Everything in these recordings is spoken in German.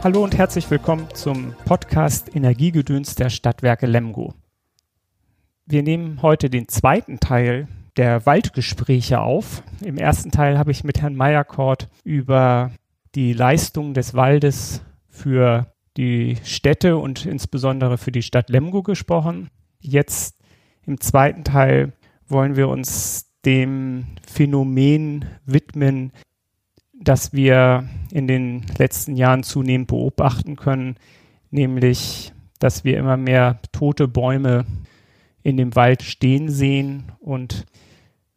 Hallo und herzlich willkommen zum Podcast Energiegedöns der Stadtwerke Lemgo. Wir nehmen heute den zweiten Teil der Waldgespräche auf. Im ersten Teil habe ich mit Herrn Meyerkort über die Leistung des Waldes für die Städte und insbesondere für die Stadt Lemgo gesprochen. Jetzt im zweiten Teil wollen wir uns dem Phänomen widmen, das wir in den letzten Jahren zunehmend beobachten können, nämlich, dass wir immer mehr tote Bäume in dem Wald stehen sehen und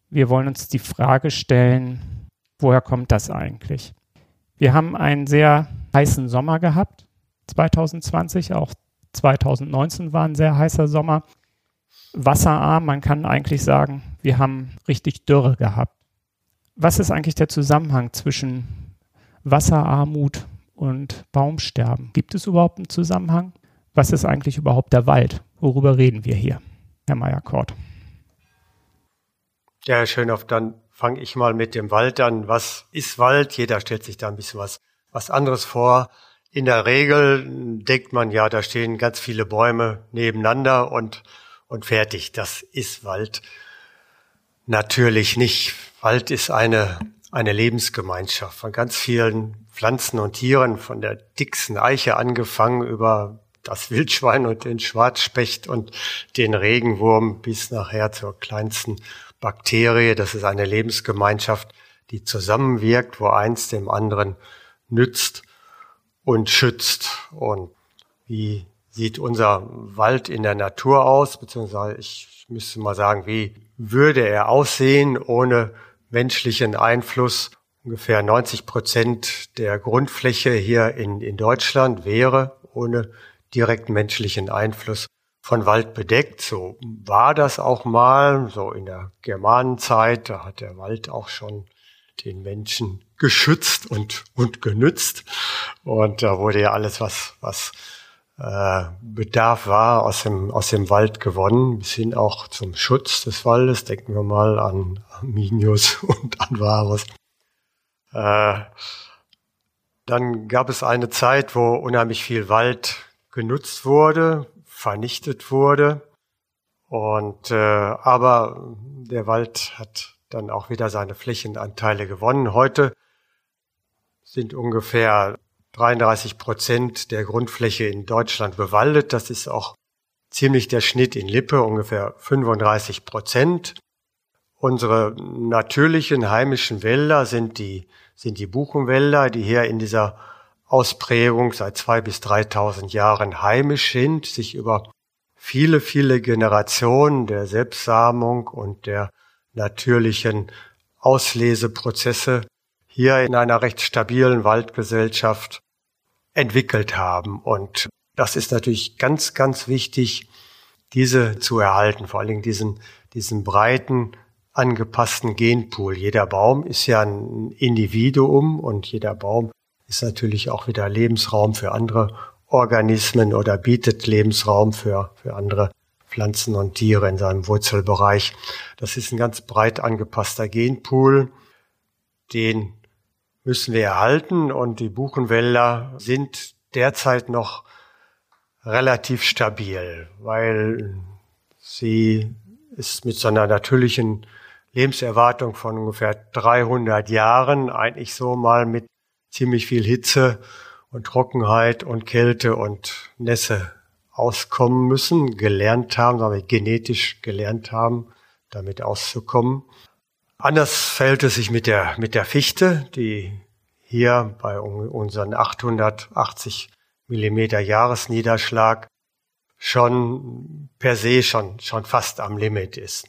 wir wollen uns die Frage stellen, woher kommt das eigentlich? Wir haben einen sehr heißen Sommer gehabt, 2020, auch 2019 war ein sehr heißer Sommer. Wasserarm, man kann eigentlich sagen, wir haben richtig Dürre gehabt was ist eigentlich der Zusammenhang zwischen Wasserarmut und Baumsterben? Gibt es überhaupt einen Zusammenhang? Was ist eigentlich überhaupt der Wald? Worüber reden wir hier, Herr Meyer-Kort? Ja, Herr Schönhoff, dann fange ich mal mit dem Wald an. Was ist Wald? Jeder stellt sich da ein bisschen was, was anderes vor. In der Regel denkt man ja, da stehen ganz viele Bäume nebeneinander und, und fertig. Das ist Wald. Natürlich nicht. Wald ist eine, eine Lebensgemeinschaft von ganz vielen Pflanzen und Tieren, von der dicksten Eiche angefangen über das Wildschwein und den Schwarzspecht und den Regenwurm bis nachher zur kleinsten Bakterie. Das ist eine Lebensgemeinschaft, die zusammenwirkt, wo eins dem anderen nützt und schützt. Und wie sieht unser Wald in der Natur aus? Beziehungsweise ich müsste mal sagen, wie würde er aussehen ohne menschlichen Einfluss. Ungefähr 90 Prozent der Grundfläche hier in, in Deutschland wäre ohne direkten menschlichen Einfluss von Wald bedeckt. So war das auch mal, so in der Germanenzeit, da hat der Wald auch schon den Menschen geschützt und, und genützt. Und da wurde ja alles, was, was äh, Bedarf war, aus dem, aus dem Wald gewonnen, bis hin auch zum Schutz des Waldes. Denken wir mal an Arminius und an Varus. Äh, dann gab es eine Zeit, wo unheimlich viel Wald genutzt wurde, vernichtet wurde. Und äh, aber der Wald hat dann auch wieder seine Flächenanteile gewonnen. Heute sind ungefähr 33 Prozent der Grundfläche in Deutschland bewaldet. Das ist auch ziemlich der Schnitt in Lippe, ungefähr 35 Prozent. Unsere natürlichen heimischen Wälder sind die, sind die Buchenwälder, die hier in dieser Ausprägung seit zwei bis 3000 Jahren heimisch sind, sich über viele, viele Generationen der Selbstsamung und der natürlichen Ausleseprozesse hier in einer recht stabilen Waldgesellschaft entwickelt haben. Und das ist natürlich ganz, ganz wichtig, diese zu erhalten, vor allen Dingen diesen, diesen breiten, angepassten Genpool. Jeder Baum ist ja ein Individuum und jeder Baum ist natürlich auch wieder Lebensraum für andere Organismen oder bietet Lebensraum für, für andere Pflanzen und Tiere in seinem Wurzelbereich. Das ist ein ganz breit angepasster Genpool, den müssen wir erhalten und die Buchenwälder sind derzeit noch relativ stabil, weil sie ist mit so einer natürlichen Lebenserwartung von ungefähr 300 Jahren eigentlich so mal mit ziemlich viel Hitze und Trockenheit und Kälte und Nässe auskommen müssen, gelernt haben, wir genetisch gelernt haben, damit auszukommen. Anders fällt es sich mit der, mit der Fichte, die hier bei unseren 880 Millimeter Jahresniederschlag schon per se schon, schon fast am Limit ist.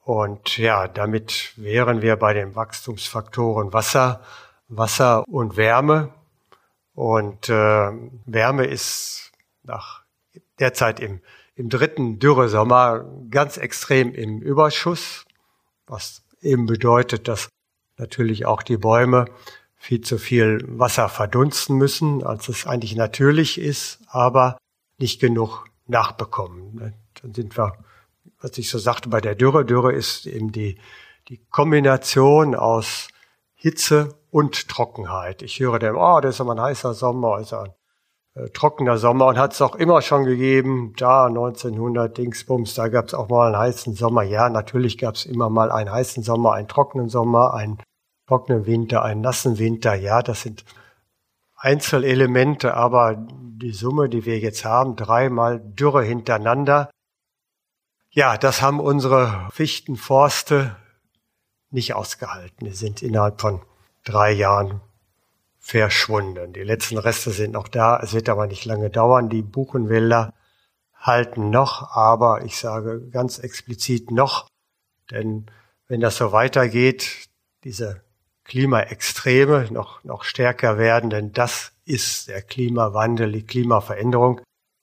Und ja, damit wären wir bei den Wachstumsfaktoren Wasser, Wasser und Wärme. Und äh, Wärme ist nach derzeit im, im dritten Dürresommer ganz extrem im Überschuss, was eben bedeutet, dass natürlich auch die Bäume viel zu viel Wasser verdunsten müssen, als es eigentlich natürlich ist, aber nicht genug nachbekommen. Dann sind wir, was ich so sagte, bei der Dürre. Dürre ist eben die, die Kombination aus Hitze und Trockenheit. Ich höre dem, oh, das ist aber ein heißer Sommer, ist ein äh, trockener Sommer und hat es auch immer schon gegeben. Da 1900 Dingsbums, da gab es auch mal einen heißen Sommer. Ja, natürlich gab es immer mal einen heißen Sommer, einen trockenen Sommer, einen trockenen Winter, einen nassen Winter. Ja, das sind Einzelelemente, aber die Summe, die wir jetzt haben, dreimal Dürre hintereinander, ja, das haben unsere Fichtenforste nicht ausgehalten. Die sind innerhalb von drei Jahren verschwunden. Die letzten Reste sind noch da. Es wird aber nicht lange dauern. Die Buchenwälder halten noch, aber ich sage ganz explizit noch, denn wenn das so weitergeht, diese Klimaextreme noch, noch stärker werden, denn das ist der Klimawandel, die Klimaveränderung,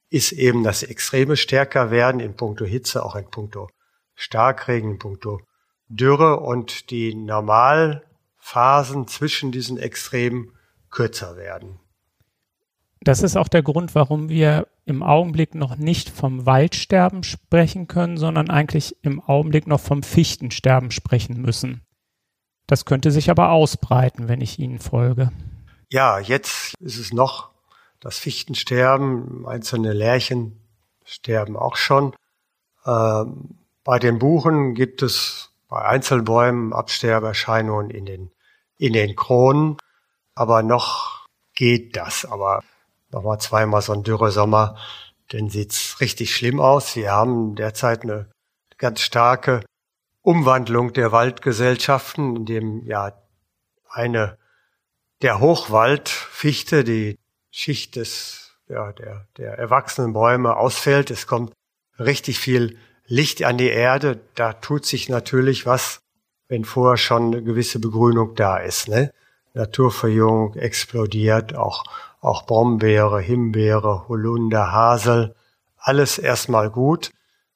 ist eben, dass die Extreme stärker werden in puncto Hitze, auch in puncto Starkregen, in puncto Dürre und die Normalphasen zwischen diesen Extremen kürzer werden. Das ist auch der Grund, warum wir im Augenblick noch nicht vom Waldsterben sprechen können, sondern eigentlich im Augenblick noch vom Fichtensterben sprechen müssen. Das könnte sich aber ausbreiten, wenn ich Ihnen folge. Ja, jetzt ist es noch das Fichtensterben, einzelne Lärchen sterben auch schon. Ähm, bei den Buchen gibt es bei Einzelbäumen Absterberscheinungen in den, in den Kronen, aber noch geht das. Aber nochmal zweimal so ein dürre Sommer, dann sieht's richtig schlimm aus. Wir haben derzeit eine ganz starke Umwandlung der Waldgesellschaften, in dem ja eine der Hochwaldfichte, die Schicht des, ja, der, der erwachsenen Bäume ausfällt. Es kommt richtig viel Licht an die Erde. Da tut sich natürlich was, wenn vorher schon eine gewisse Begrünung da ist. Ne? Naturverjüngung explodiert, auch, auch Brombeere, Himbeere, Holunder, Hasel. Alles erstmal gut,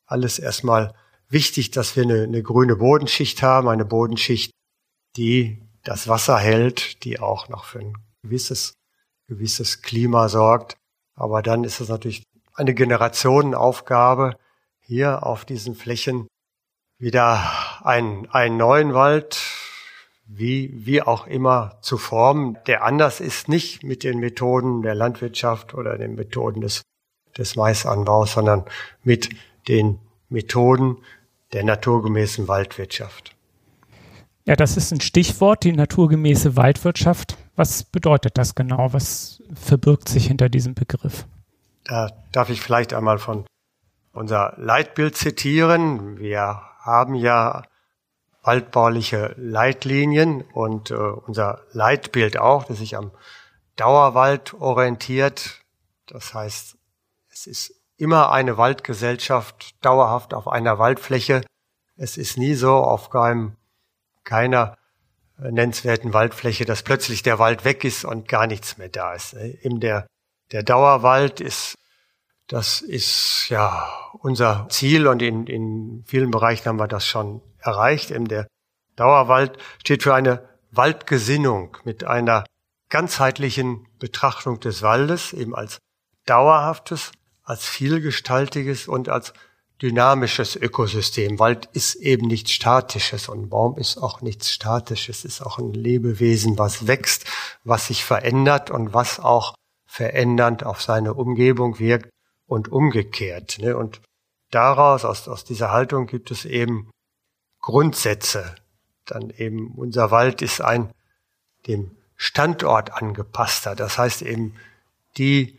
alles erstmal wichtig, dass wir eine, eine grüne Bodenschicht haben, eine Bodenschicht, die das Wasser hält, die auch noch für ein gewisses gewisses Klima sorgt. Aber dann ist es natürlich eine Generationenaufgabe, hier auf diesen Flächen wieder einen, einen neuen Wald, wie, wie auch immer, zu formen, der anders ist, nicht mit den Methoden der Landwirtschaft oder den Methoden des, des Maisanbaus, sondern mit den Methoden der naturgemäßen Waldwirtschaft. Ja, das ist ein Stichwort, die naturgemäße Waldwirtschaft. Was bedeutet das genau? Was verbirgt sich hinter diesem Begriff? Da darf ich vielleicht einmal von unser Leitbild zitieren. Wir haben ja waldbauliche Leitlinien und äh, unser Leitbild auch, das sich am Dauerwald orientiert. Das heißt, es ist immer eine Waldgesellschaft dauerhaft auf einer Waldfläche. Es ist nie so auf einem keiner äh, nennenswerten Waldfläche, dass plötzlich der Wald weg ist und gar nichts mehr da ist. Eben der, der Dauerwald ist, das ist ja unser Ziel und in, in vielen Bereichen haben wir das schon erreicht. Eben der Dauerwald steht für eine Waldgesinnung mit einer ganzheitlichen Betrachtung des Waldes, eben als dauerhaftes, als vielgestaltiges und als dynamisches Ökosystem. Wald ist eben nichts Statisches und Baum ist auch nichts Statisches, ist auch ein Lebewesen, was wächst, was sich verändert und was auch verändernd auf seine Umgebung wirkt und umgekehrt. Ne? Und daraus, aus, aus dieser Haltung gibt es eben Grundsätze. Dann eben unser Wald ist ein dem Standort angepasster. Das heißt eben die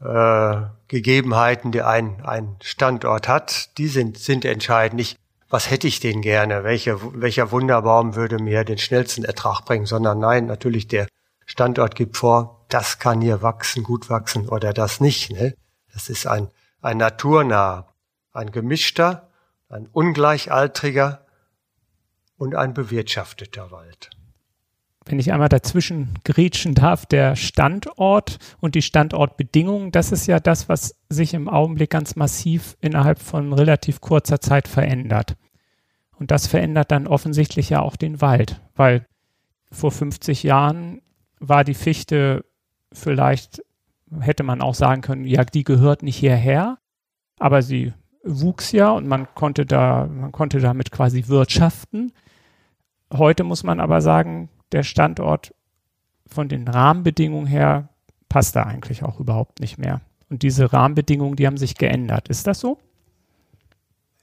äh, Gegebenheiten, die ein, ein Standort hat, die sind, sind entscheidend. Nicht, was hätte ich denn gerne, welche, welcher Wunderbaum würde mir den schnellsten Ertrag bringen, sondern nein, natürlich der Standort gibt vor, das kann hier wachsen, gut wachsen oder das nicht. Ne? Das ist ein, ein naturnah, ein gemischter, ein ungleichaltriger und ein bewirtschafteter Wald wenn ich einmal dazwischen grätschen darf, der Standort und die Standortbedingungen, das ist ja das, was sich im Augenblick ganz massiv innerhalb von relativ kurzer Zeit verändert. Und das verändert dann offensichtlich ja auch den Wald, weil vor 50 Jahren war die Fichte vielleicht, hätte man auch sagen können, ja, die gehört nicht hierher, aber sie wuchs ja und man konnte da, man konnte damit quasi wirtschaften. Heute muss man aber sagen, der Standort von den Rahmenbedingungen her passt da eigentlich auch überhaupt nicht mehr. Und diese Rahmenbedingungen, die haben sich geändert. Ist das so?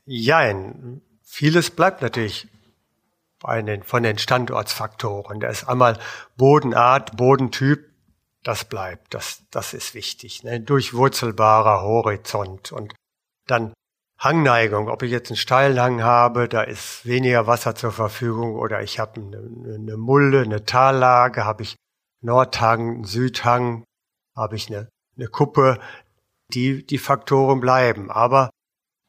Jein. Vieles bleibt natürlich den, von den Standortsfaktoren. Da ist einmal Bodenart, Bodentyp, das bleibt, das, das ist wichtig. Ne? Durchwurzelbarer Horizont und dann Hangneigung, ob ich jetzt einen Steilhang habe, da ist weniger Wasser zur Verfügung oder ich habe eine, eine Mulde, eine Tallage, habe ich Nordhang, Südhang, habe ich eine, eine Kuppe, die, die Faktoren bleiben. Aber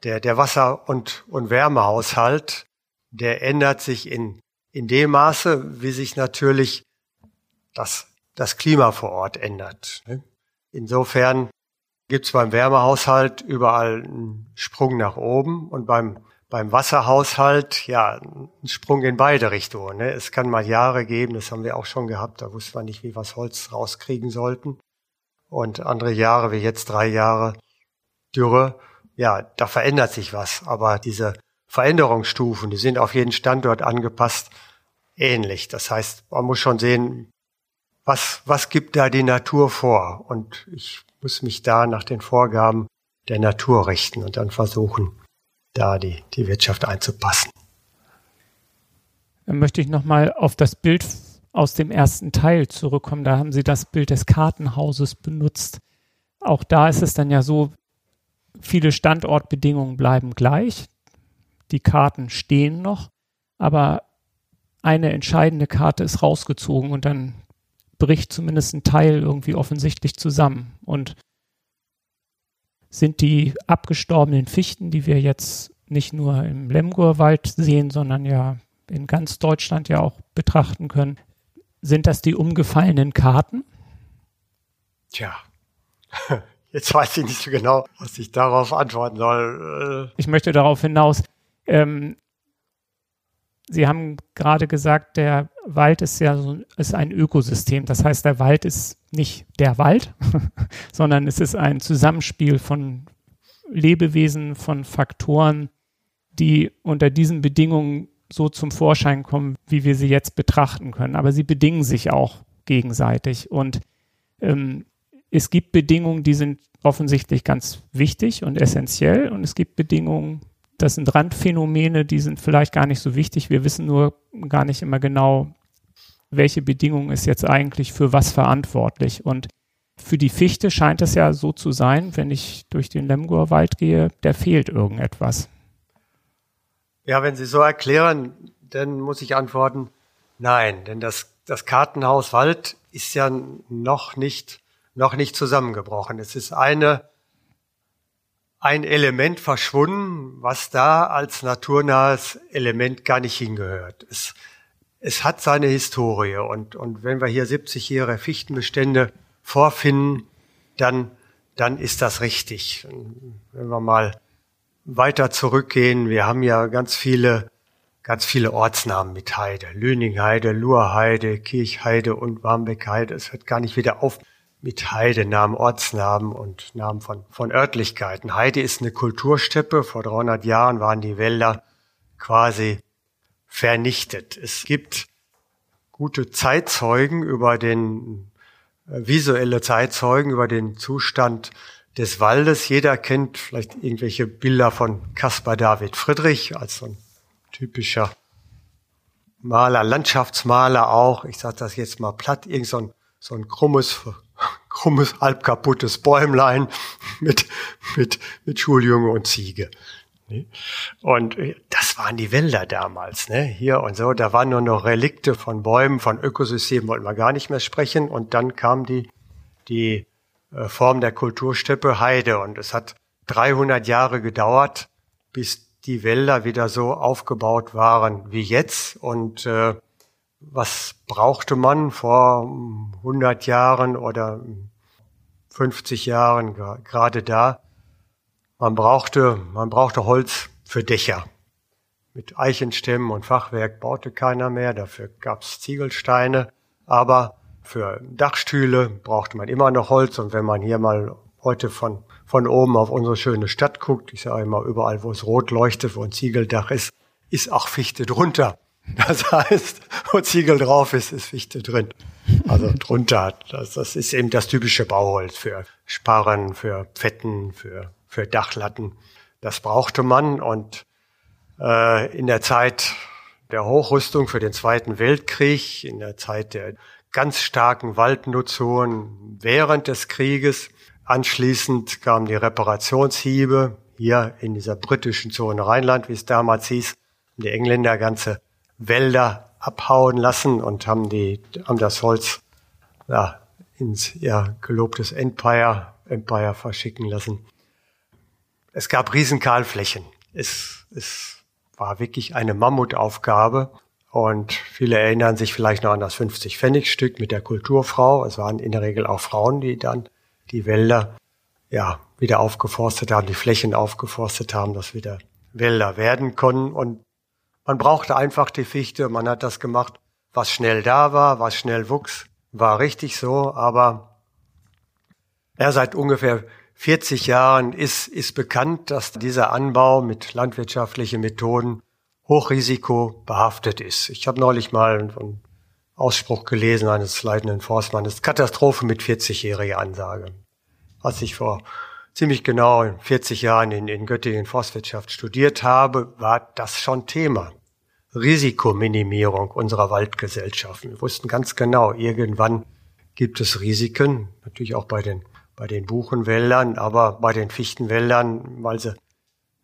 der, der Wasser- und, und Wärmehaushalt, der ändert sich in, in dem Maße, wie sich natürlich das, das Klima vor Ort ändert. Insofern gibt es beim Wärmehaushalt überall einen Sprung nach oben und beim, beim Wasserhaushalt ja einen Sprung in beide Richtungen. Ne? Es kann mal Jahre geben, das haben wir auch schon gehabt, da wusste man nicht, wie wir das Holz rauskriegen sollten. Und andere Jahre, wie jetzt drei Jahre Dürre, ja, da verändert sich was. Aber diese Veränderungsstufen, die sind auf jeden Standort angepasst ähnlich. Das heißt, man muss schon sehen, was, was gibt da die Natur vor? Und ich muss mich da nach den Vorgaben der Natur richten und dann versuchen, da die, die Wirtschaft einzupassen. Dann möchte ich nochmal auf das Bild aus dem ersten Teil zurückkommen. Da haben Sie das Bild des Kartenhauses benutzt. Auch da ist es dann ja so, viele Standortbedingungen bleiben gleich. Die Karten stehen noch, aber eine entscheidende Karte ist rausgezogen und dann bricht zumindest ein Teil irgendwie offensichtlich zusammen. Und sind die abgestorbenen Fichten, die wir jetzt nicht nur im Lemgurwald sehen, sondern ja in ganz Deutschland ja auch betrachten können, sind das die umgefallenen Karten? Tja, jetzt weiß ich nicht so genau, was ich darauf antworten soll. Äh, ich möchte darauf hinaus, ähm, Sie haben gerade gesagt, der Wald ist ja so, ist ein Ökosystem. Das heißt, der Wald ist nicht der Wald, sondern es ist ein Zusammenspiel von Lebewesen, von Faktoren, die unter diesen Bedingungen so zum Vorschein kommen, wie wir sie jetzt betrachten können. Aber sie bedingen sich auch gegenseitig. Und ähm, es gibt Bedingungen, die sind offensichtlich ganz wichtig und essentiell. Und es gibt Bedingungen, das sind Randphänomene, die sind vielleicht gar nicht so wichtig. Wir wissen nur gar nicht immer genau, welche Bedingung ist jetzt eigentlich für was verantwortlich. Und für die Fichte scheint es ja so zu sein, wenn ich durch den Lemgor-Wald gehe, der fehlt irgendetwas. Ja, wenn Sie so erklären, dann muss ich antworten, nein, denn das, das Kartenhaus Wald ist ja noch nicht, noch nicht zusammengebrochen. Es ist eine ein Element verschwunden, was da als naturnahes Element gar nicht hingehört. Es, es hat seine Historie und, und wenn wir hier 70 Jahre Fichtenbestände vorfinden, dann, dann ist das richtig. Wenn wir mal weiter zurückgehen, wir haben ja ganz viele, ganz viele Ortsnamen mit Heide. Lüningheide, Lurheide, Kirchheide und Warmbekheide. Es hört gar nicht wieder auf mit Heide, Namen, Ortsnamen und Namen von, von Örtlichkeiten. Heide ist eine Kultursteppe. Vor 300 Jahren waren die Wälder quasi vernichtet. Es gibt gute Zeitzeugen über den, äh, visuelle Zeitzeugen über den Zustand des Waldes. Jeder kennt vielleicht irgendwelche Bilder von Caspar David Friedrich als so ein typischer Maler, Landschaftsmaler auch. Ich sage das jetzt mal platt, irgend so ein, so ein krummes krummes, halb kaputtes Bäumlein mit, mit, mit Schuljunge und Ziege. Ne? Und äh, das waren die Wälder damals, ne? Hier und so. Da waren nur noch Relikte von Bäumen, von Ökosystemen wollten wir gar nicht mehr sprechen. Und dann kam die, die äh, Form der Kultursteppe Heide. Und es hat 300 Jahre gedauert, bis die Wälder wieder so aufgebaut waren wie jetzt. Und äh, was brauchte man vor 100 Jahren oder 50 Jahren gerade da? Man brauchte, man brauchte Holz für Dächer. Mit Eichenstämmen und Fachwerk baute keiner mehr, dafür gab's Ziegelsteine. Aber für Dachstühle brauchte man immer noch Holz. Und wenn man hier mal heute von, von oben auf unsere schöne Stadt guckt, ich sage immer, überall, wo es rot leuchtet, wo ein Ziegeldach ist, ist auch Fichte drunter. Das heißt, wo Ziegel drauf ist, ist Fichte drin. also drunter. Das, das ist eben das typische Bauholz für Sparren, für Fetten, für, für Dachlatten. Das brauchte man und äh, in der Zeit der Hochrüstung für den Zweiten Weltkrieg, in der Zeit der ganz starken Waldnutzungen während des Krieges. Anschließend kamen die Reparationshiebe hier in dieser britischen Zone Rheinland, wie es damals hieß. Die Engländer ganze Wälder abhauen lassen und haben die, haben das Holz ja, ins ja, gelobtes Empire, Empire verschicken lassen. Es gab Riesenkahlflächen. Es, es war wirklich eine Mammutaufgabe. Und viele erinnern sich vielleicht noch an das 50-Pfennig-Stück mit der Kulturfrau. Es waren in der Regel auch Frauen, die dann die Wälder ja, wieder aufgeforstet haben, die Flächen aufgeforstet haben, dass wieder Wälder werden konnten. Und man brauchte einfach die Fichte. Man hat das gemacht, was schnell da war, was schnell wuchs. War richtig so, aber ja, seit ungefähr 40 Jahren ist, ist bekannt, dass dieser Anbau mit landwirtschaftlichen Methoden Hochrisiko behaftet ist. Ich habe neulich mal einen Ausspruch gelesen eines leitenden Forstmannes, Katastrophe mit 40-jähriger Ansage. Als ich vor ziemlich genau 40 Jahren in, in Göttingen Forstwirtschaft studiert habe, war das schon Thema. Risikominimierung unserer Waldgesellschaften. Wir wussten ganz genau, irgendwann gibt es Risiken, natürlich auch bei den bei den Buchenwäldern, aber bei den Fichtenwäldern, weil sie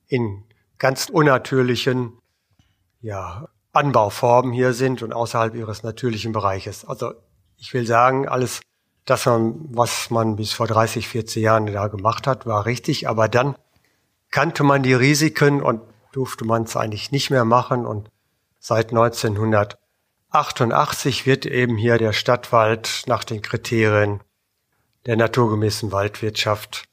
in ganz unnatürlichen ja, Anbauformen hier sind und außerhalb ihres natürlichen Bereiches. Also ich will sagen, alles das, was man bis vor 30, 40 Jahren da gemacht hat, war richtig, aber dann kannte man die Risiken und durfte man es eigentlich nicht mehr machen und seit 1988 wird eben hier der Stadtwald nach den Kriterien der naturgemäßen Waldwirtschaft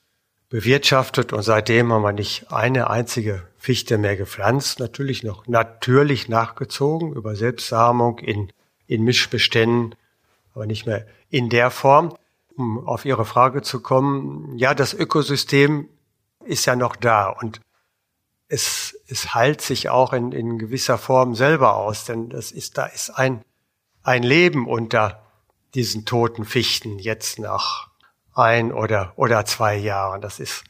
bewirtschaftet und seitdem haben wir nicht eine einzige Fichte mehr gepflanzt, natürlich noch natürlich nachgezogen über Selbstsamung in, in Mischbeständen, aber nicht mehr in der Form. Um auf Ihre Frage zu kommen, ja, das Ökosystem ist ja noch da und es, es heilt sich auch in, in gewisser Form selber aus, denn das ist, da ist ein, ein Leben unter diesen toten Fichten jetzt nach ein oder, oder zwei Jahren. Das ist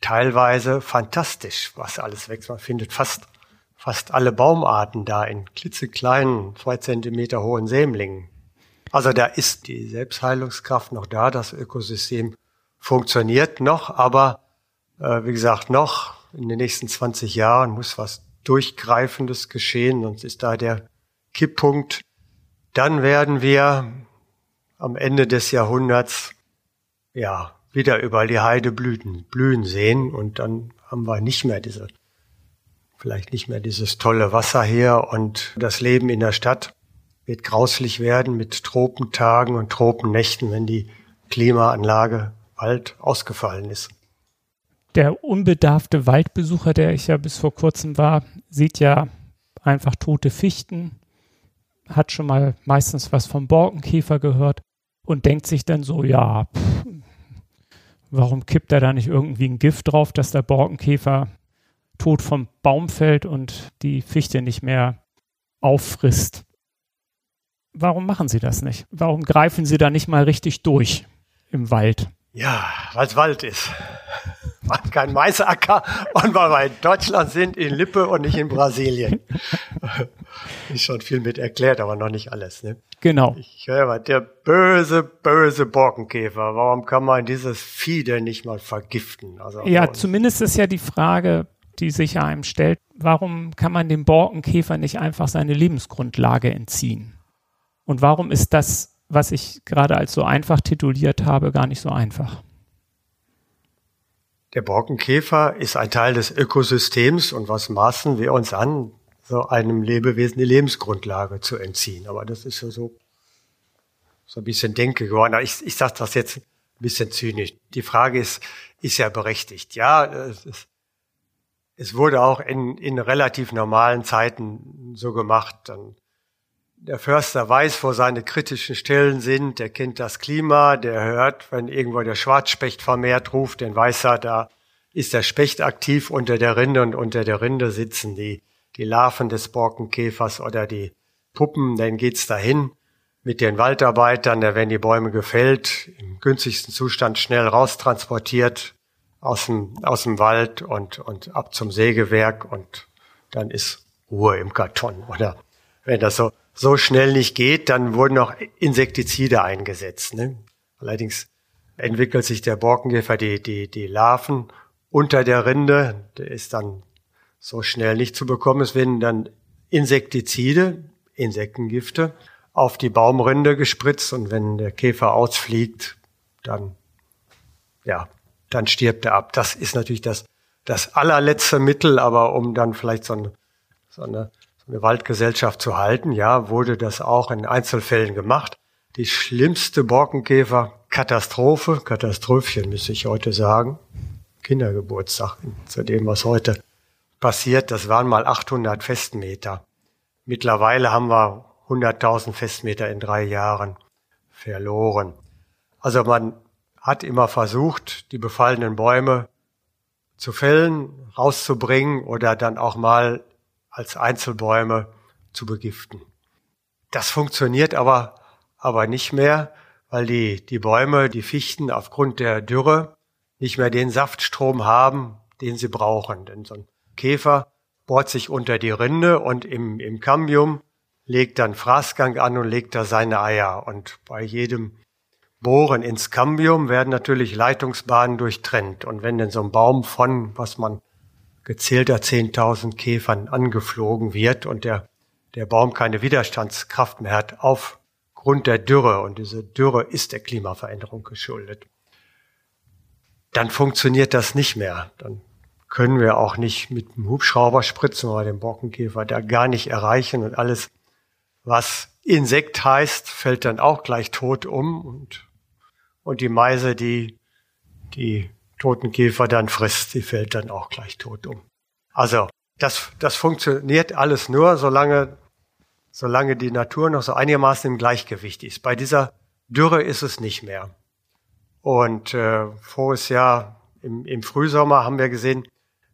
teilweise fantastisch, was alles wächst. Man findet fast, fast alle Baumarten da in klitzekleinen, zwei Zentimeter hohen Sämlingen. Also da ist die Selbstheilungskraft noch da, das Ökosystem funktioniert noch, aber äh, wie gesagt, noch in den nächsten 20 Jahren muss was Durchgreifendes geschehen, sonst ist da der Kipppunkt. Dann werden wir am Ende des Jahrhunderts ja, wieder überall die Heide blühen, blühen sehen und dann haben wir nicht mehr diese, vielleicht nicht mehr dieses tolle Wasser hier und das Leben in der Stadt wird grauslich werden mit Tropentagen und Tropennächten, wenn die Klimaanlage bald ausgefallen ist. Der unbedarfte Waldbesucher, der ich ja bis vor kurzem war, sieht ja einfach tote Fichten, hat schon mal meistens was vom Borkenkäfer gehört und denkt sich dann so, ja, pff, warum kippt er da nicht irgendwie ein Gift drauf, dass der Borkenkäfer tot vom Baum fällt und die Fichte nicht mehr auffrisst? Warum machen Sie das nicht? Warum greifen Sie da nicht mal richtig durch im Wald? Ja, weil es Wald ist. Man kein Maisacker und weil wir in Deutschland sind, in Lippe und nicht in Brasilien. ist schon viel mit erklärt, aber noch nicht alles. Ne? Genau. Ich höre mal, der böse, böse Borkenkäfer. Warum kann man dieses Vieh denn nicht mal vergiften? Also ja, zumindest ist ja die Frage, die sich einem stellt, warum kann man dem Borkenkäfer nicht einfach seine Lebensgrundlage entziehen? Und warum ist das, was ich gerade als so einfach tituliert habe, gar nicht so einfach? Der Borkenkäfer ist ein Teil des Ökosystems und was maßen wir uns an, so einem Lebewesen die Lebensgrundlage zu entziehen. Aber das ist ja so, so ein bisschen Denke geworden. Ich, ich sage das jetzt ein bisschen zynisch. Die Frage ist, ist ja berechtigt. Ja, es, ist, es wurde auch in, in relativ normalen Zeiten so gemacht. Dann der Förster weiß, wo seine kritischen Stellen sind, der kennt das Klima, der hört, wenn irgendwo der Schwarzspecht vermehrt ruft, den weiß er, da ist der Specht aktiv unter der Rinde und unter der Rinde sitzen die, die Larven des Borkenkäfers oder die Puppen, dann geht's dahin. mit den Waldarbeitern, da werden die Bäume gefällt, im günstigsten Zustand schnell raustransportiert aus dem, aus dem Wald und, und ab zum Sägewerk und dann ist Ruhe im Karton. Oder wenn das so, so schnell nicht geht, dann wurden auch Insektizide eingesetzt. Ne? Allerdings entwickelt sich der Borkenkäfer die, die, die Larven unter der Rinde. Der ist dann so schnell nicht zu bekommen. Es werden dann Insektizide, Insektengifte, auf die Baumrinde gespritzt und wenn der Käfer ausfliegt, dann, ja, dann stirbt er ab. Das ist natürlich das, das allerletzte Mittel, aber um dann vielleicht so eine, so eine, eine Waldgesellschaft zu halten, ja, wurde das auch in Einzelfällen gemacht. Die schlimmste Borkenkäfer-Katastrophe, Katastrophchen müsste ich heute sagen, Kindergeburtstag zu dem, was heute passiert, das waren mal 800 Festmeter. Mittlerweile haben wir 100.000 Festmeter in drei Jahren verloren. Also man hat immer versucht, die befallenen Bäume zu fällen, rauszubringen oder dann auch mal als Einzelbäume zu begiften. Das funktioniert aber, aber nicht mehr, weil die, die Bäume, die Fichten aufgrund der Dürre nicht mehr den Saftstrom haben, den sie brauchen. Denn so ein Käfer bohrt sich unter die Rinde und im, im Cambium legt dann Fraßgang an und legt da seine Eier. Und bei jedem Bohren ins Cambium werden natürlich Leitungsbahnen durchtrennt. Und wenn denn so ein Baum von, was man gezählter 10.000 Käfern angeflogen wird und der, der Baum keine Widerstandskraft mehr hat aufgrund der Dürre, und diese Dürre ist der Klimaveränderung geschuldet, dann funktioniert das nicht mehr. Dann können wir auch nicht mit dem Hubschrauber spritzen, weil den Borkenkäfer da gar nicht erreichen. Und alles was Insekt heißt, fällt dann auch gleich tot um. Und, und die Meise, die die toten Käfer dann frisst, die fällt dann auch gleich tot um. Also das, das funktioniert alles nur, solange, solange die Natur noch so einigermaßen im Gleichgewicht ist. Bei dieser Dürre ist es nicht mehr. Und äh, voriges Jahr im, im Frühsommer haben wir gesehen,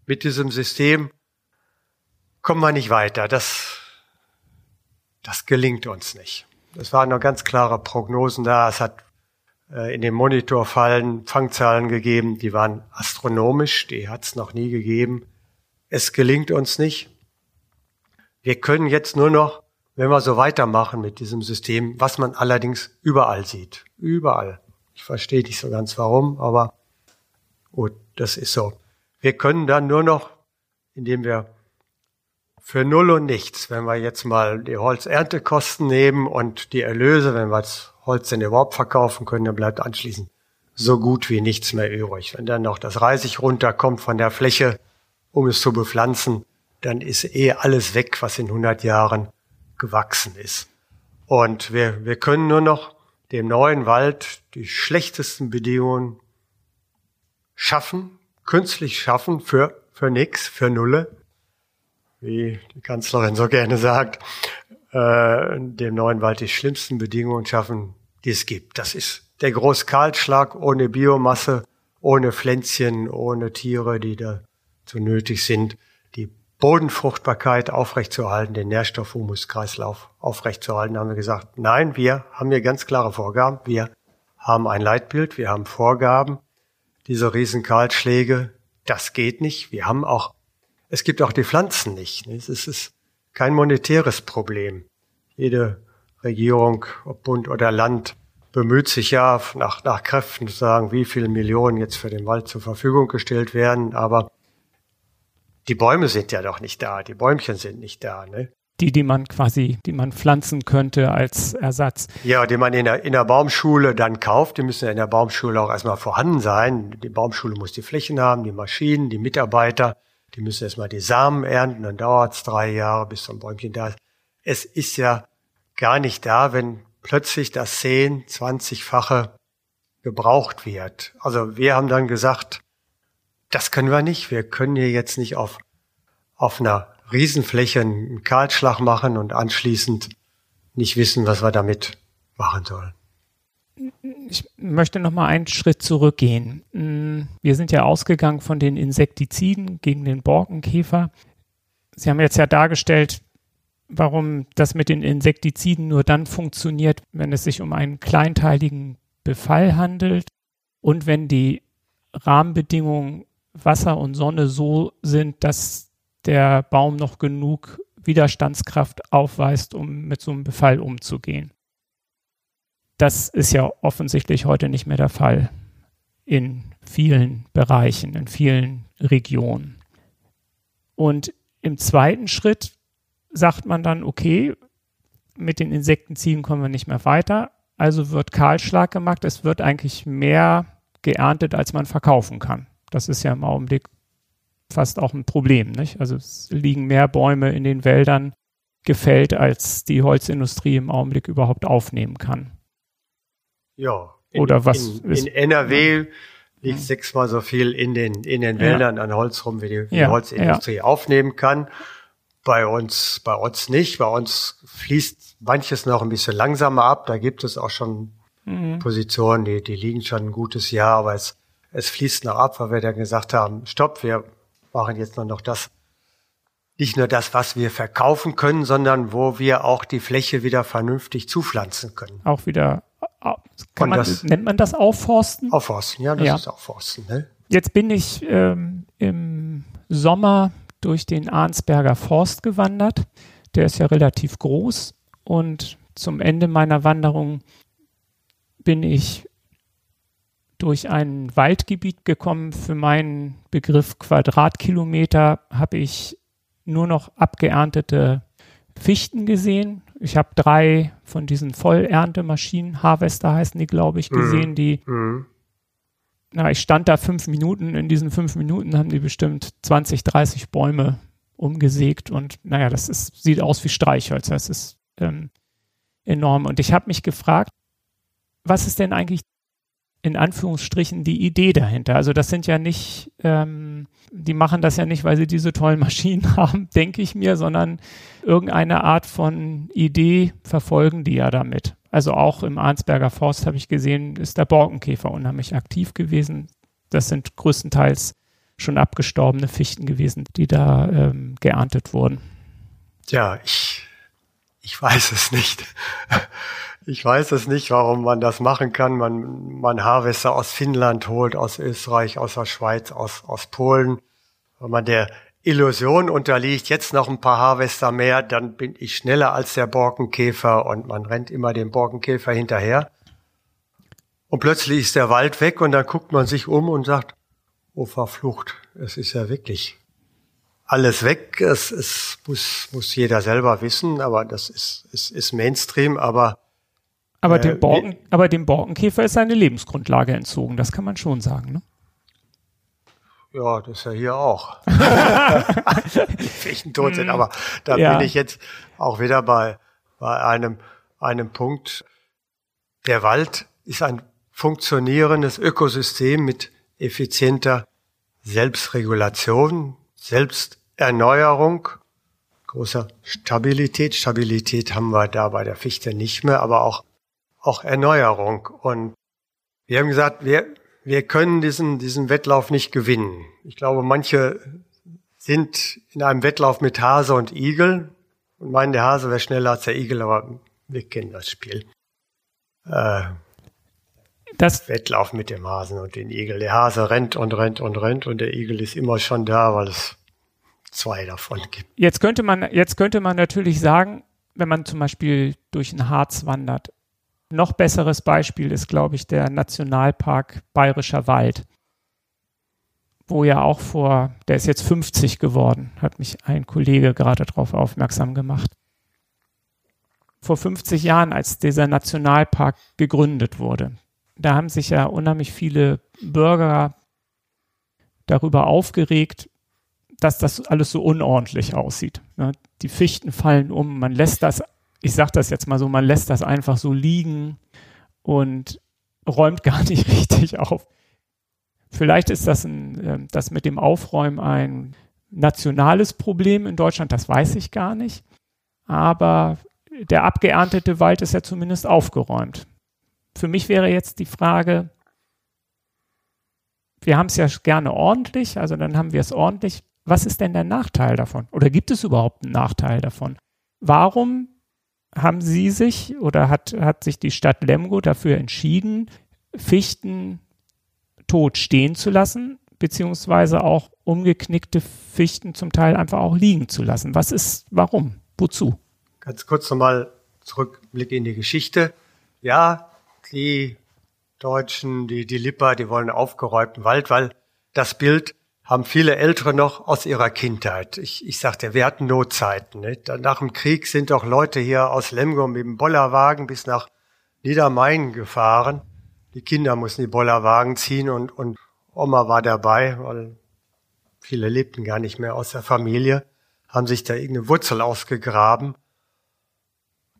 mit diesem System kommen wir nicht weiter. Das das gelingt uns nicht. Es waren noch ganz klare Prognosen da. Es hat in den Monitorfallen Fangzahlen gegeben, die waren astronomisch, die hat es noch nie gegeben. Es gelingt uns nicht. Wir können jetzt nur noch, wenn wir so weitermachen mit diesem System, was man allerdings überall sieht. Überall. Ich verstehe nicht so ganz warum, aber gut, das ist so. Wir können dann nur noch, indem wir für null und nichts, wenn wir jetzt mal die Holzerntekosten nehmen und die Erlöse, wenn wir das Holz denn überhaupt verkaufen können, dann bleibt anschließend so gut wie nichts mehr übrig. Wenn dann noch das Reisig runterkommt von der Fläche, um es zu bepflanzen, dann ist eh alles weg, was in 100 Jahren gewachsen ist. Und wir, wir können nur noch dem neuen Wald die schlechtesten Bedingungen schaffen, künstlich schaffen für, für nix, für Nulle wie die Kanzlerin so gerne sagt, äh, dem neuen Wald die schlimmsten Bedingungen schaffen, die es gibt. Das ist der Großkahlschlag ohne Biomasse, ohne Pflänzchen, ohne Tiere, die dazu nötig sind, die Bodenfruchtbarkeit aufrechtzuerhalten, den Nährstoffhumuskreislauf aufrechtzuerhalten, haben wir gesagt, nein, wir haben hier ganz klare Vorgaben. Wir haben ein Leitbild, wir haben Vorgaben. Diese Riesenkahlschläge, das geht nicht. Wir haben auch es gibt auch die Pflanzen nicht. Es ist kein monetäres Problem. Jede Regierung, ob Bund oder Land, bemüht sich ja nach, nach Kräften zu sagen, wie viele Millionen jetzt für den Wald zur Verfügung gestellt werden. Aber die Bäume sind ja doch nicht da. Die Bäumchen sind nicht da. Ne? Die, die man quasi, die man pflanzen könnte als Ersatz. Ja, die man in der, in der Baumschule dann kauft. Die müssen ja in der Baumschule auch erstmal vorhanden sein. Die Baumschule muss die Flächen haben, die Maschinen, die Mitarbeiter. Die müssen erstmal die Samen ernten, dann dauert es drei Jahre, bis so ein Bäumchen da ist. Es ist ja gar nicht da, wenn plötzlich das 10, 20-fache gebraucht wird. Also wir haben dann gesagt, das können wir nicht. Wir können hier jetzt nicht auf, auf einer Riesenfläche einen Kahlschlag machen und anschließend nicht wissen, was wir damit machen sollen ich möchte noch mal einen Schritt zurückgehen. Mm, wir sind ja ausgegangen von den Insektiziden gegen den Borkenkäfer. Sie haben jetzt ja dargestellt, warum das mit den Insektiziden nur dann funktioniert, wenn es sich um einen kleinteiligen Befall handelt und wenn die Rahmenbedingungen Wasser und Sonne so sind, dass der Baum noch genug Widerstandskraft aufweist, um mit so einem Befall umzugehen. Das ist ja offensichtlich heute nicht mehr der Fall in vielen Bereichen, in vielen Regionen. Und im zweiten Schritt sagt man dann, okay, mit den Insektenziegen kommen wir nicht mehr weiter, also wird Kahlschlag gemacht. Es wird eigentlich mehr geerntet, als man verkaufen kann. Das ist ja im Augenblick fast auch ein Problem. Nicht? Also es liegen mehr Bäume in den Wäldern gefällt, als die Holzindustrie im Augenblick überhaupt aufnehmen kann. Ja. In, Oder was? In, in NRW liegt sechsmal so viel in den, in den Wäldern ja. an Holz rum, wie die, wie ja, die Holzindustrie ja. aufnehmen kann. Bei uns, bei uns nicht. Bei uns fließt manches noch ein bisschen langsamer ab. Da gibt es auch schon mhm. Positionen, die, die liegen schon ein gutes Jahr, aber es, es fließt noch ab, weil wir dann gesagt haben, stopp, wir machen jetzt nur noch das, nicht nur das, was wir verkaufen können, sondern wo wir auch die Fläche wieder vernünftig zupflanzen können. Auch wieder, kann man, das, nennt man das Aufforsten? Aufforsten, ja, das ja. ist Aufforsten. Ne? Jetzt bin ich ähm, im Sommer durch den Arnsberger Forst gewandert. Der ist ja relativ groß und zum Ende meiner Wanderung bin ich durch ein Waldgebiet gekommen. Für meinen Begriff Quadratkilometer habe ich nur noch abgeerntete Fichten gesehen. Ich habe drei von diesen Vollerntemaschinen, Harvester heißen die, glaube ich, gesehen, mhm. die mhm. Na, ich stand da fünf Minuten. In diesen fünf Minuten haben die bestimmt 20, 30 Bäume umgesägt und naja, das ist, sieht aus wie Streichholz. Das ist ähm, enorm. Und ich habe mich gefragt, was ist denn eigentlich in Anführungsstrichen die Idee dahinter. Also das sind ja nicht, ähm, die machen das ja nicht, weil sie diese tollen Maschinen haben, denke ich mir, sondern irgendeine Art von Idee verfolgen die ja damit. Also auch im Arnsberger Forst habe ich gesehen, ist der Borkenkäfer unheimlich aktiv gewesen. Das sind größtenteils schon abgestorbene Fichten gewesen, die da ähm, geerntet wurden. Ja, ich, ich weiß es nicht. Ich weiß es nicht, warum man das machen kann. Man, man Harvester aus Finnland holt, aus Österreich, aus der Schweiz, aus, aus Polen. Wenn man der Illusion unterliegt, jetzt noch ein paar Harvester mehr, dann bin ich schneller als der Borkenkäfer und man rennt immer dem Borkenkäfer hinterher. Und plötzlich ist der Wald weg und dann guckt man sich um und sagt, oh verflucht, es ist ja wirklich alles weg. Es, es muss, muss jeder selber wissen, aber das ist, ist, ist Mainstream, aber aber, dem äh, Borken, aber dem Borkenkäfer ist seine Lebensgrundlage entzogen, das kann man schon sagen, ne? Ja, das ist ja hier auch. die Fichten tot sind, aber da ja. bin ich jetzt auch wieder bei, bei einem, einem Punkt. Der Wald ist ein funktionierendes Ökosystem mit effizienter Selbstregulation, Selbsterneuerung, großer Stabilität. Stabilität haben wir da bei der Fichte nicht mehr, aber auch auch Erneuerung. Und wir haben gesagt, wir, wir können diesen, diesen Wettlauf nicht gewinnen. Ich glaube, manche sind in einem Wettlauf mit Hase und Igel und meinen, der Hase wäre schneller als der Igel, aber wir kennen das Spiel. Äh, das Wettlauf mit dem Hasen und dem Igel. Der Hase rennt und rennt und rennt und der Igel ist immer schon da, weil es zwei davon gibt. Jetzt könnte man, jetzt könnte man natürlich sagen, wenn man zum Beispiel durch ein Harz wandert, noch besseres Beispiel ist, glaube ich, der Nationalpark Bayerischer Wald, wo ja auch vor, der ist jetzt 50 geworden, hat mich ein Kollege gerade darauf aufmerksam gemacht. Vor 50 Jahren, als dieser Nationalpark gegründet wurde, da haben sich ja unheimlich viele Bürger darüber aufgeregt, dass das alles so unordentlich aussieht. Die Fichten fallen um, man lässt das ich sage das jetzt mal so, man lässt das einfach so liegen und räumt gar nicht richtig auf. Vielleicht ist das, ein, ähm, das mit dem Aufräumen ein nationales Problem in Deutschland, das weiß ich gar nicht. Aber der abgeerntete Wald ist ja zumindest aufgeräumt. Für mich wäre jetzt die Frage, wir haben es ja gerne ordentlich, also dann haben wir es ordentlich. Was ist denn der Nachteil davon? Oder gibt es überhaupt einen Nachteil davon? Warum haben Sie sich oder hat, hat sich die Stadt Lemgo dafür entschieden, Fichten tot stehen zu lassen, beziehungsweise auch umgeknickte Fichten zum Teil einfach auch liegen zu lassen? Was ist, warum? Wozu? Ganz kurz nochmal Zurückblick in die Geschichte. Ja, die Deutschen, die, die Lipper, die wollen aufgeräumten Wald, weil das Bild haben viele Ältere noch aus ihrer Kindheit. Ich, ich sagte, wir hatten Notzeiten. Ne? Nach dem Krieg sind doch Leute hier aus Lemgo mit dem Bollerwagen bis nach Niedermain gefahren. Die Kinder mussten die Bollerwagen ziehen und, und Oma war dabei, weil viele lebten gar nicht mehr aus der Familie, haben sich da irgendeine Wurzel ausgegraben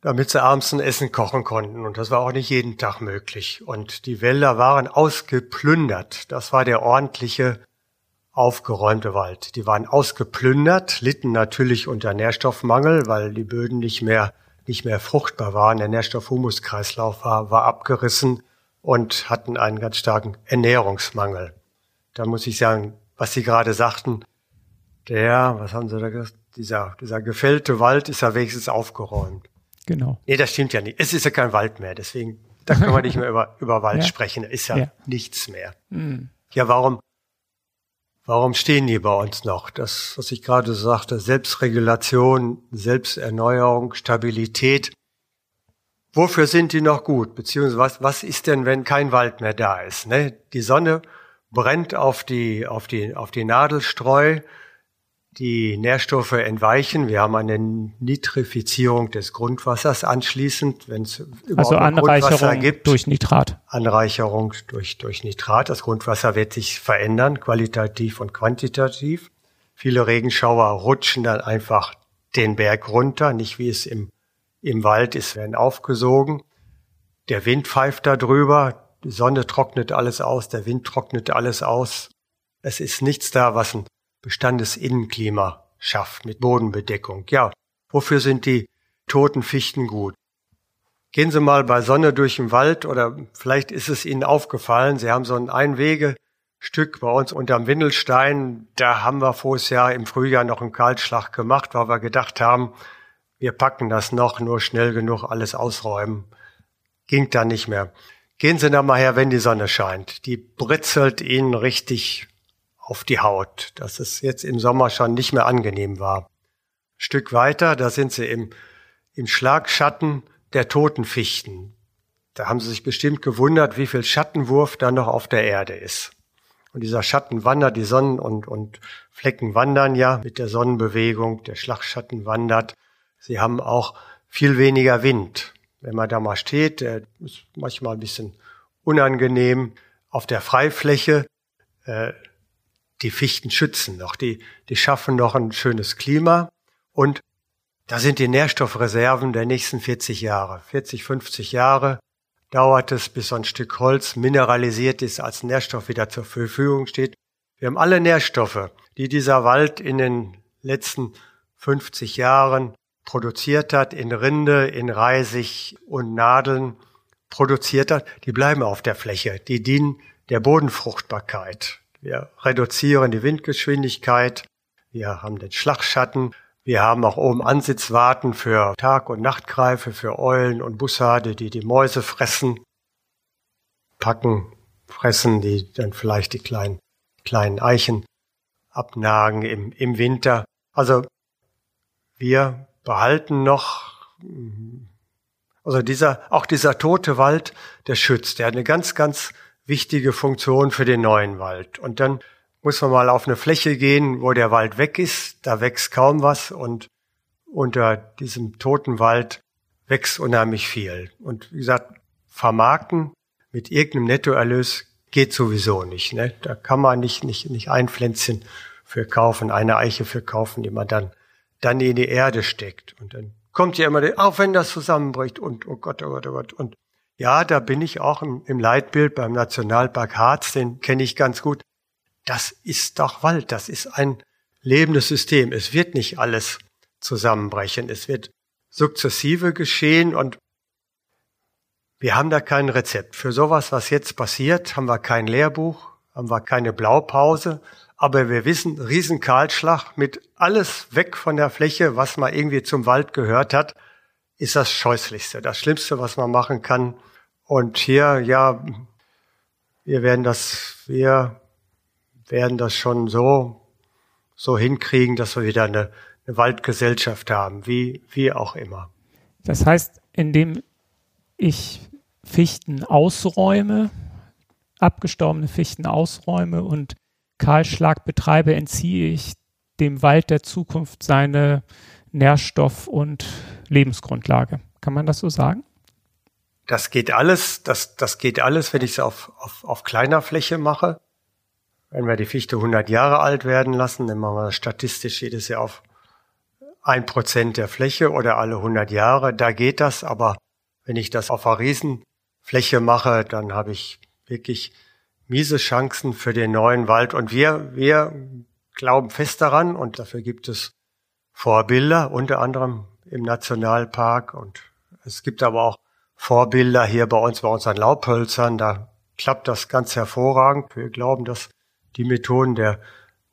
damit sie abends ein Essen kochen konnten. Und das war auch nicht jeden Tag möglich. Und die Wälder waren ausgeplündert. Das war der ordentliche, aufgeräumte Wald. Die waren ausgeplündert, litten natürlich unter Nährstoffmangel, weil die Böden nicht mehr, nicht mehr fruchtbar waren. Der Nährstoffhumuskreislauf war, war abgerissen und hatten einen ganz starken Ernährungsmangel. Da muss ich sagen, was Sie gerade sagten, der, was haben Sie da gesagt? Dieser, dieser gefällte Wald ist ja wenigstens aufgeräumt. Genau. Nee, das stimmt ja nicht. Es ist ja kein Wald mehr, deswegen, da kann man nicht mehr über, über Wald ja. sprechen. Da ist ja, ja. nichts mehr. Mhm. Ja, warum, warum stehen die bei uns noch? Das, was ich gerade sagte, Selbstregulation, Selbsterneuerung, Stabilität. Wofür sind die noch gut? Beziehungsweise was, ist denn, wenn kein Wald mehr da ist? Ne? Die Sonne brennt auf die, auf die, auf die Nadelstreu die Nährstoffe entweichen. Wir haben eine Nitrifizierung des Grundwassers anschließend, wenn es überhaupt also Anreicherung gibt. durch Nitrat. Anreicherung durch, durch Nitrat. Das Grundwasser wird sich verändern, qualitativ und quantitativ. Viele Regenschauer rutschen dann einfach den Berg runter, nicht wie es im, im Wald ist, werden aufgesogen. Der Wind pfeift da drüber, die Sonne trocknet alles aus, der Wind trocknet alles aus. Es ist nichts da, was ein Bestandesinnenklima schafft mit Bodenbedeckung. Ja, wofür sind die toten Fichten gut? Gehen Sie mal bei Sonne durch den Wald oder vielleicht ist es Ihnen aufgefallen, Sie haben so ein Einwegestück bei uns unterm Windelstein. Da haben wir voriges Jahr im Frühjahr noch einen Kahlschlag gemacht, weil wir gedacht haben, wir packen das noch, nur schnell genug alles ausräumen. Ging da nicht mehr. Gehen Sie da mal her, wenn die Sonne scheint. Die britzelt Ihnen richtig auf die Haut, dass es jetzt im Sommer schon nicht mehr angenehm war. Ein Stück weiter, da sind sie im, im Schlagschatten der toten Fichten. Da haben sie sich bestimmt gewundert, wie viel Schattenwurf da noch auf der Erde ist. Und dieser Schatten wandert, die Sonnen- und, und Flecken wandern ja mit der Sonnenbewegung, der Schlagschatten wandert. Sie haben auch viel weniger Wind. Wenn man da mal steht, ist manchmal ein bisschen unangenehm. Auf der Freifläche äh, die Fichten schützen noch, die, die schaffen noch ein schönes Klima und da sind die Nährstoffreserven der nächsten 40 Jahre. 40, 50 Jahre dauert es, bis so ein Stück Holz mineralisiert ist, als Nährstoff wieder zur Verfügung steht. Wir haben alle Nährstoffe, die dieser Wald in den letzten 50 Jahren produziert hat, in Rinde, in Reisig und Nadeln produziert hat, die bleiben auf der Fläche. Die dienen der Bodenfruchtbarkeit. Wir reduzieren die Windgeschwindigkeit. Wir haben den Schlagschatten. Wir haben auch oben Ansitzwarten für Tag- und Nachtgreife, für Eulen und Bussarde, die die Mäuse fressen, packen, fressen, die dann vielleicht die kleinen, kleinen Eichen abnagen im, im Winter. Also wir behalten noch, also dieser, auch dieser tote Wald, der schützt, der hat eine ganz, ganz wichtige Funktion für den neuen Wald. Und dann muss man mal auf eine Fläche gehen, wo der Wald weg ist, da wächst kaum was und unter diesem toten Wald wächst unheimlich viel. Und wie gesagt, vermarkten mit irgendeinem Nettoerlös geht sowieso nicht. Ne? Da kann man nicht, nicht, nicht ein Pflänzchen für kaufen, eine Eiche für kaufen, die man dann, dann in die Erde steckt. Und dann kommt ja immer, der, auch wenn das zusammenbricht und oh Gott, oh Gott, oh Gott. Und ja, da bin ich auch im, im Leitbild beim Nationalpark Harz, den kenne ich ganz gut. Das ist doch Wald, das ist ein lebendes System. Es wird nicht alles zusammenbrechen, es wird sukzessive geschehen und wir haben da kein Rezept. Für sowas, was jetzt passiert, haben wir kein Lehrbuch, haben wir keine Blaupause, Aber wir wissen, Riesenkahlschlag mit alles weg von der Fläche, was mal irgendwie zum Wald gehört hat, ist das Scheußlichste, das Schlimmste, was man machen kann. Und hier, ja, wir werden das, wir werden das schon so, so hinkriegen, dass wir wieder eine, eine Waldgesellschaft haben, wie, wie auch immer. Das heißt, indem ich Fichten ausräume, abgestorbene Fichten ausräume und Kahlschlag betreibe, entziehe ich dem Wald der Zukunft seine Nährstoff- und Lebensgrundlage. Kann man das so sagen? Das geht alles, das, das geht alles, wenn ich es auf, auf, auf kleiner Fläche mache. Wenn wir die Fichte 100 Jahre alt werden lassen, dann machen wir statistisch jedes Jahr auf ein Prozent der Fläche oder alle 100 Jahre. Da geht das, aber wenn ich das auf einer Riesenfläche mache, dann habe ich wirklich miese Chancen für den neuen Wald. Und wir, wir glauben fest daran und dafür gibt es Vorbilder, unter anderem im Nationalpark. Und es gibt aber auch Vorbilder hier bei uns, bei unseren Laubhölzern. Da klappt das ganz hervorragend. Wir glauben, dass die Methoden der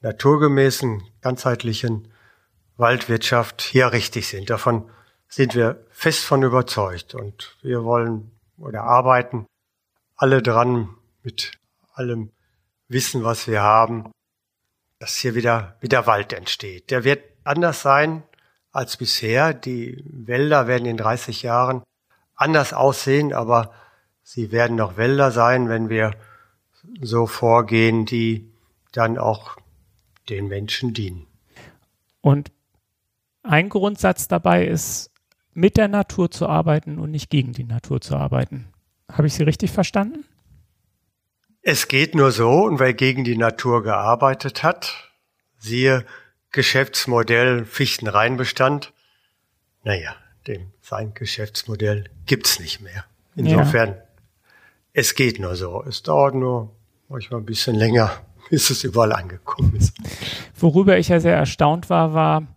naturgemäßen, ganzheitlichen Waldwirtschaft hier richtig sind. Davon sind wir fest von überzeugt. Und wir wollen oder arbeiten alle dran mit allem Wissen, was wir haben, dass hier wieder, wieder Wald entsteht. Der wird anders sein als bisher. Die Wälder werden in 30 Jahren anders aussehen, aber sie werden noch Wälder sein, wenn wir so vorgehen, die dann auch den Menschen dienen. Und ein Grundsatz dabei ist, mit der Natur zu arbeiten und nicht gegen die Natur zu arbeiten. Habe ich Sie richtig verstanden? Es geht nur so, und wer gegen die Natur gearbeitet hat, siehe Geschäftsmodell Fichtenreinbestand, naja, dem, sein Geschäftsmodell gibt's nicht mehr. Insofern, ja. es geht nur so. Es dauert nur manchmal ein bisschen länger, bis es überall angekommen ist. Worüber ich ja sehr erstaunt war, war,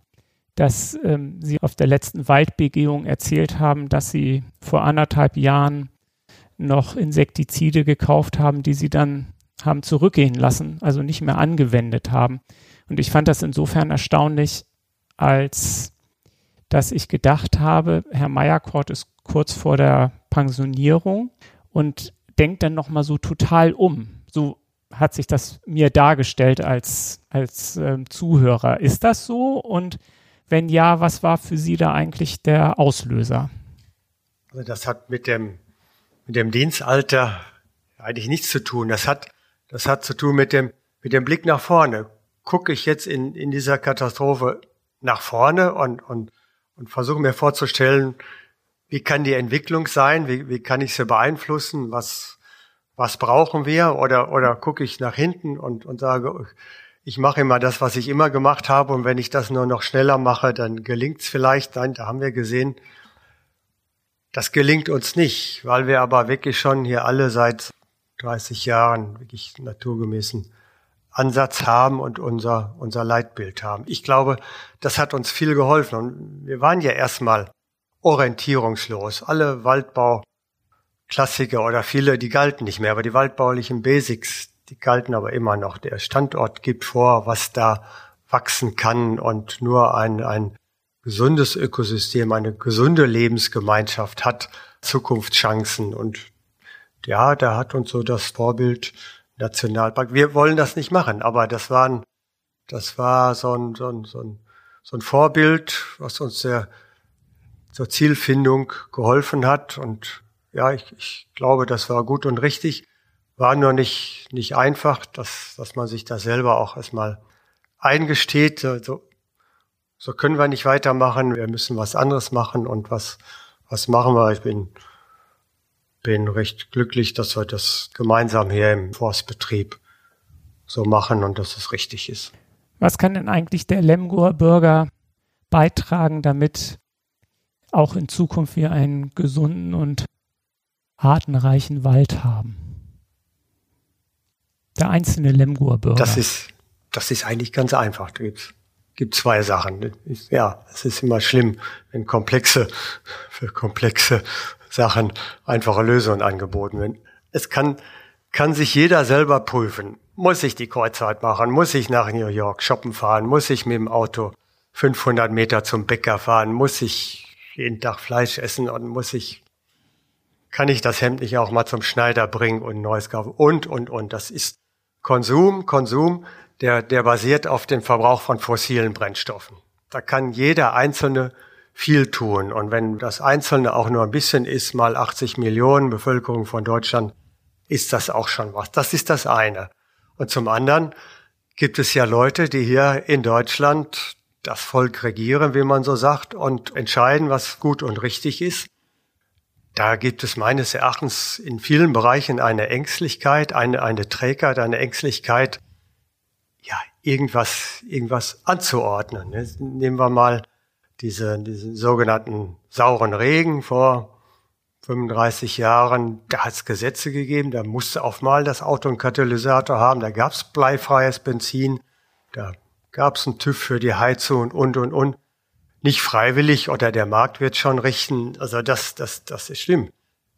dass ähm, Sie auf der letzten Waldbegehung erzählt haben, dass Sie vor anderthalb Jahren noch Insektizide gekauft haben, die sie dann haben zurückgehen lassen, also nicht mehr angewendet haben. Und ich fand das insofern erstaunlich, als dass ich gedacht habe, Herr Meyerkort ist kurz vor der Pensionierung und denkt dann nochmal so total um. So hat sich das mir dargestellt als, als ähm, Zuhörer. Ist das so? Und wenn ja, was war für Sie da eigentlich der Auslöser? Also das hat mit dem mit dem Dienstalter eigentlich nichts zu tun. Das hat, das hat zu tun mit dem, mit dem Blick nach vorne. Gucke ich jetzt in, in dieser Katastrophe nach vorne und, und, und versuche mir vorzustellen, wie kann die Entwicklung sein? Wie, wie kann ich sie beeinflussen? Was, was brauchen wir? Oder, oder gucke ich nach hinten und, und sage, ich mache immer das, was ich immer gemacht habe. Und wenn ich das nur noch schneller mache, dann gelingt es vielleicht. Nein, da haben wir gesehen, das gelingt uns nicht, weil wir aber wirklich schon hier alle seit 30 Jahren wirklich naturgemäßen Ansatz haben und unser, unser Leitbild haben. Ich glaube, das hat uns viel geholfen. Und wir waren ja erstmal orientierungslos. Alle Waldbauklassiker oder viele, die galten nicht mehr, aber die waldbaulichen Basics, die galten aber immer noch. Der Standort gibt vor, was da wachsen kann und nur ein, ein gesundes Ökosystem, eine gesunde Lebensgemeinschaft hat Zukunftschancen. Und ja, da hat uns so das Vorbild Nationalpark. Wir wollen das nicht machen, aber das waren, das war so ein, so ein, so ein, so ein Vorbild, was uns sehr zur Zielfindung geholfen hat. Und ja, ich, ich glaube, das war gut und richtig. War nur nicht, nicht einfach, dass, dass man sich das selber auch erstmal eingesteht. Also so können wir nicht weitermachen, wir müssen was anderes machen und was, was machen wir? Ich bin, bin recht glücklich, dass wir das gemeinsam hier im Forstbetrieb so machen und dass es richtig ist. Was kann denn eigentlich der Lemgoer Bürger beitragen, damit auch in Zukunft wir einen gesunden und artenreichen Wald haben? Der einzelne Lemgoer Bürger. Das ist, das ist eigentlich ganz einfach. Da gibt's gibt zwei Sachen. Ja, es ist immer schlimm, wenn komplexe, für komplexe Sachen einfache Lösungen angeboten werden. Es kann, kann sich jeder selber prüfen. Muss ich die Kreuzfahrt machen? Muss ich nach New York shoppen fahren? Muss ich mit dem Auto 500 Meter zum Bäcker fahren? Muss ich jeden Tag Fleisch essen und muss ich, kann ich das Hemd nicht auch mal zum Schneider bringen und neues kaufen? Und, und, und. Das ist Konsum, Konsum, der, der basiert auf dem Verbrauch von fossilen Brennstoffen. Da kann jeder Einzelne viel tun. Und wenn das Einzelne auch nur ein bisschen ist, mal 80 Millionen Bevölkerung von Deutschland, ist das auch schon was. Das ist das eine. Und zum anderen gibt es ja Leute, die hier in Deutschland das Volk regieren, wie man so sagt, und entscheiden, was gut und richtig ist. Da gibt es meines Erachtens in vielen Bereichen eine Ängstlichkeit, eine, eine Trägheit, eine Ängstlichkeit, ja, irgendwas, irgendwas anzuordnen. Nehmen wir mal diese, diesen sogenannten sauren Regen vor 35 Jahren, da hat es Gesetze gegeben, da musste auch mal das Auto einen Katalysator haben, da gab es bleifreies Benzin, da gab es einen TÜV für die Heizung und, und, und. Nicht freiwillig oder der Markt wird schon richten. Also das, das, das ist schlimm.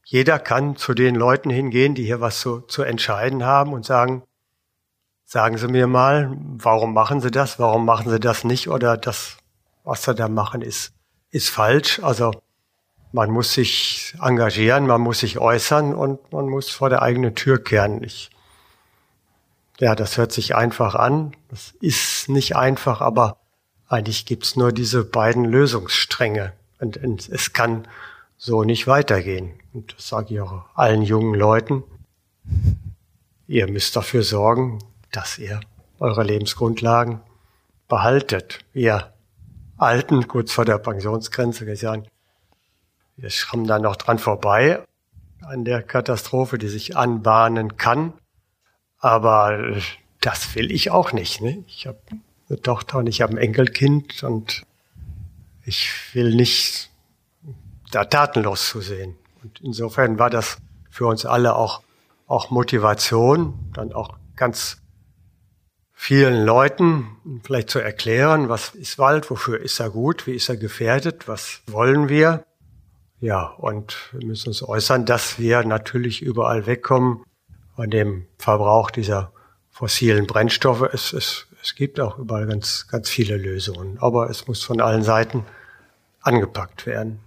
Jeder kann zu den Leuten hingehen, die hier was zu, zu entscheiden haben und sagen, sagen Sie mir mal, warum machen Sie das, warum machen Sie das nicht oder das, was Sie da machen, ist, ist falsch. Also man muss sich engagieren, man muss sich äußern und man muss vor der eigenen Tür kehren. Ich, ja, das hört sich einfach an. Das ist nicht einfach, aber eigentlich gibt's nur diese beiden Lösungsstränge. Und, und es kann so nicht weitergehen. Und das sage ich auch allen jungen Leuten. Ihr müsst dafür sorgen, dass ihr eure Lebensgrundlagen behaltet. Ihr Alten, kurz vor der Pensionsgrenze, gesagt, wir schrammen da noch dran vorbei an der Katastrophe, die sich anbahnen kann. Aber das will ich auch nicht. Ne? Ich habe eine Tochter und ich habe ein Enkelkind und ich will nicht da tatenlos zu sehen. Und insofern war das für uns alle auch, auch Motivation, dann auch ganz vielen Leuten vielleicht zu erklären, was ist Wald, wofür ist er gut, wie ist er gefährdet, was wollen wir. Ja, und wir müssen uns äußern, dass wir natürlich überall wegkommen von dem Verbrauch dieser fossilen Brennstoffe. Es, es, es gibt auch überall ganz, ganz viele Lösungen, aber es muss von allen Seiten angepackt werden.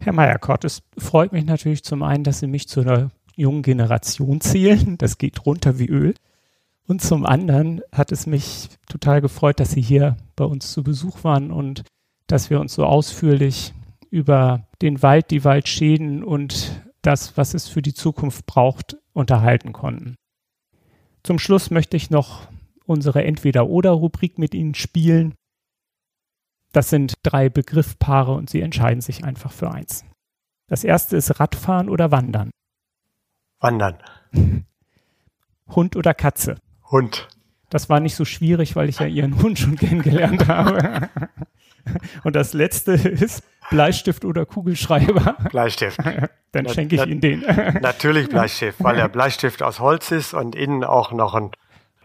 Herr Meyerkort, es freut mich natürlich zum einen, dass Sie mich zu einer jungen Generation zählen. Das geht runter wie Öl. Und zum anderen hat es mich total gefreut, dass Sie hier bei uns zu Besuch waren und dass wir uns so ausführlich über den Wald, die Waldschäden und das, was es für die Zukunft braucht, unterhalten konnten. Zum Schluss möchte ich noch unsere Entweder-Oder-Rubrik mit Ihnen spielen. Das sind drei Begriffpaare und Sie entscheiden sich einfach für eins. Das erste ist Radfahren oder Wandern. Wandern. Hund oder Katze. Hund. Das war nicht so schwierig, weil ich ja Ihren Hund schon kennengelernt habe. Und das letzte ist Bleistift oder Kugelschreiber? Bleistift. Dann schenke ich Ihnen den. Natürlich Bleistift, weil der Bleistift aus Holz ist und innen auch noch ein,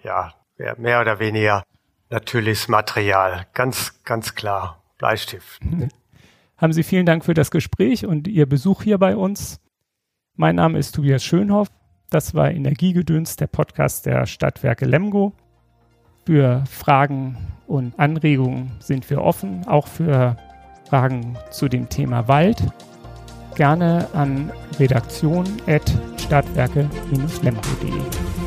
ja, mehr oder weniger natürliches Material. Ganz, ganz klar. Bleistift. Haben Sie vielen Dank für das Gespräch und Ihr Besuch hier bei uns. Mein Name ist Tobias Schönhoff. Das war Energiegedöns, der Podcast der Stadtwerke Lemgo. Für Fragen und Anregungen sind wir offen, auch für Fragen zu dem Thema Wald. Gerne an redaktion.stadtwerke-lemgo.de.